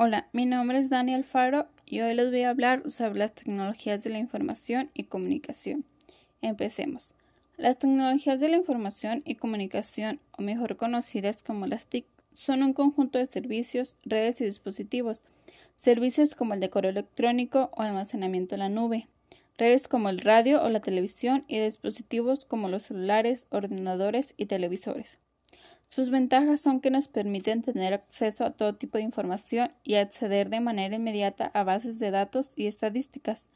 Hola, mi nombre es Dani Alfaro y hoy les voy a hablar sobre las tecnologías de la información y comunicación. Empecemos. Las tecnologías de la información y comunicación, o mejor conocidas como las TIC, son un conjunto de servicios, redes y dispositivos, servicios como el de correo electrónico o almacenamiento en la nube, redes como el radio o la televisión y dispositivos como los celulares, ordenadores y televisores. Sus ventajas son que nos permiten tener acceso a todo tipo de información y acceder de manera inmediata a bases de datos y estadísticas,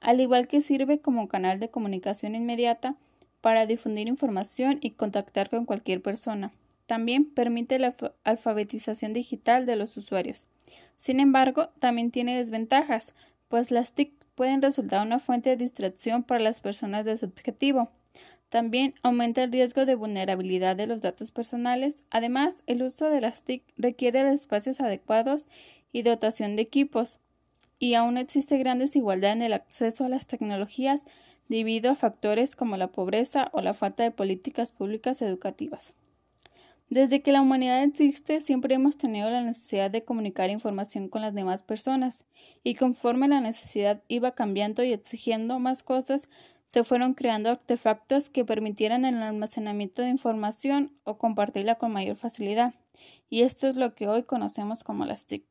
al igual que sirve como canal de comunicación inmediata para difundir información y contactar con cualquier persona. También permite la alfabetización digital de los usuarios. Sin embargo, también tiene desventajas, pues las TIC pueden resultar una fuente de distracción para las personas de su objetivo. También aumenta el riesgo de vulnerabilidad de los datos personales. Además, el uso de las TIC requiere de espacios adecuados y dotación de equipos. Y aún existe gran desigualdad en el acceso a las tecnologías debido a factores como la pobreza o la falta de políticas públicas educativas. Desde que la humanidad existe, siempre hemos tenido la necesidad de comunicar información con las demás personas, y conforme la necesidad iba cambiando y exigiendo más cosas, se fueron creando artefactos que permitieran el almacenamiento de información o compartirla con mayor facilidad, y esto es lo que hoy conocemos como las TIC.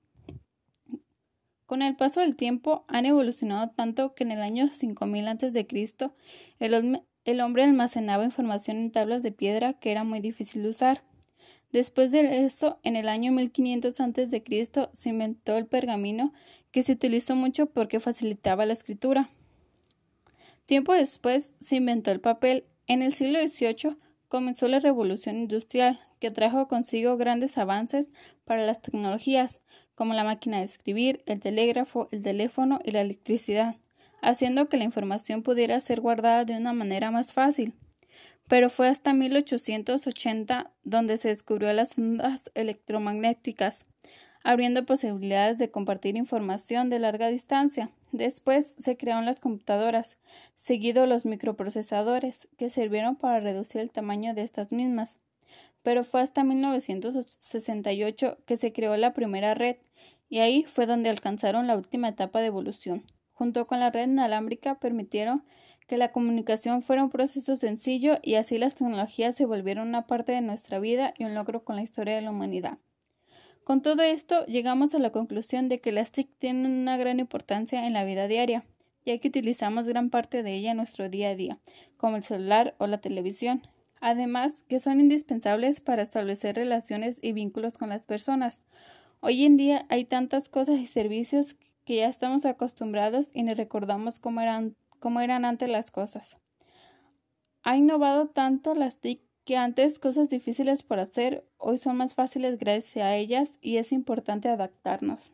Con el paso del tiempo han evolucionado tanto que en el año 5000 a.C. El, el hombre almacenaba información en tablas de piedra que era muy difícil de usar. Después de eso, en el año 1500 a.C. se inventó el pergamino que se utilizó mucho porque facilitaba la escritura. Tiempo después se inventó el papel. En el siglo XVIII comenzó la revolución industrial, que trajo consigo grandes avances para las tecnologías, como la máquina de escribir, el telégrafo, el teléfono y la electricidad, haciendo que la información pudiera ser guardada de una manera más fácil. Pero fue hasta 1880 donde se descubrió las ondas electromagnéticas, abriendo posibilidades de compartir información de larga distancia. Después se crearon las computadoras, seguido los microprocesadores, que sirvieron para reducir el tamaño de estas mismas. Pero fue hasta 1968 que se creó la primera red, y ahí fue donde alcanzaron la última etapa de evolución. Junto con la red inalámbrica permitieron que la comunicación fuera un proceso sencillo y así las tecnologías se volvieron una parte de nuestra vida y un logro con la historia de la humanidad. Con todo esto, llegamos a la conclusión de que las TIC tienen una gran importancia en la vida diaria, ya que utilizamos gran parte de ella en nuestro día a día, como el celular o la televisión. Además, que son indispensables para establecer relaciones y vínculos con las personas. Hoy en día hay tantas cosas y servicios que ya estamos acostumbrados y ni recordamos cómo eran, cómo eran antes las cosas. Ha innovado tanto las TIC que antes cosas difíciles por hacer hoy son más fáciles gracias a ellas y es importante adaptarnos.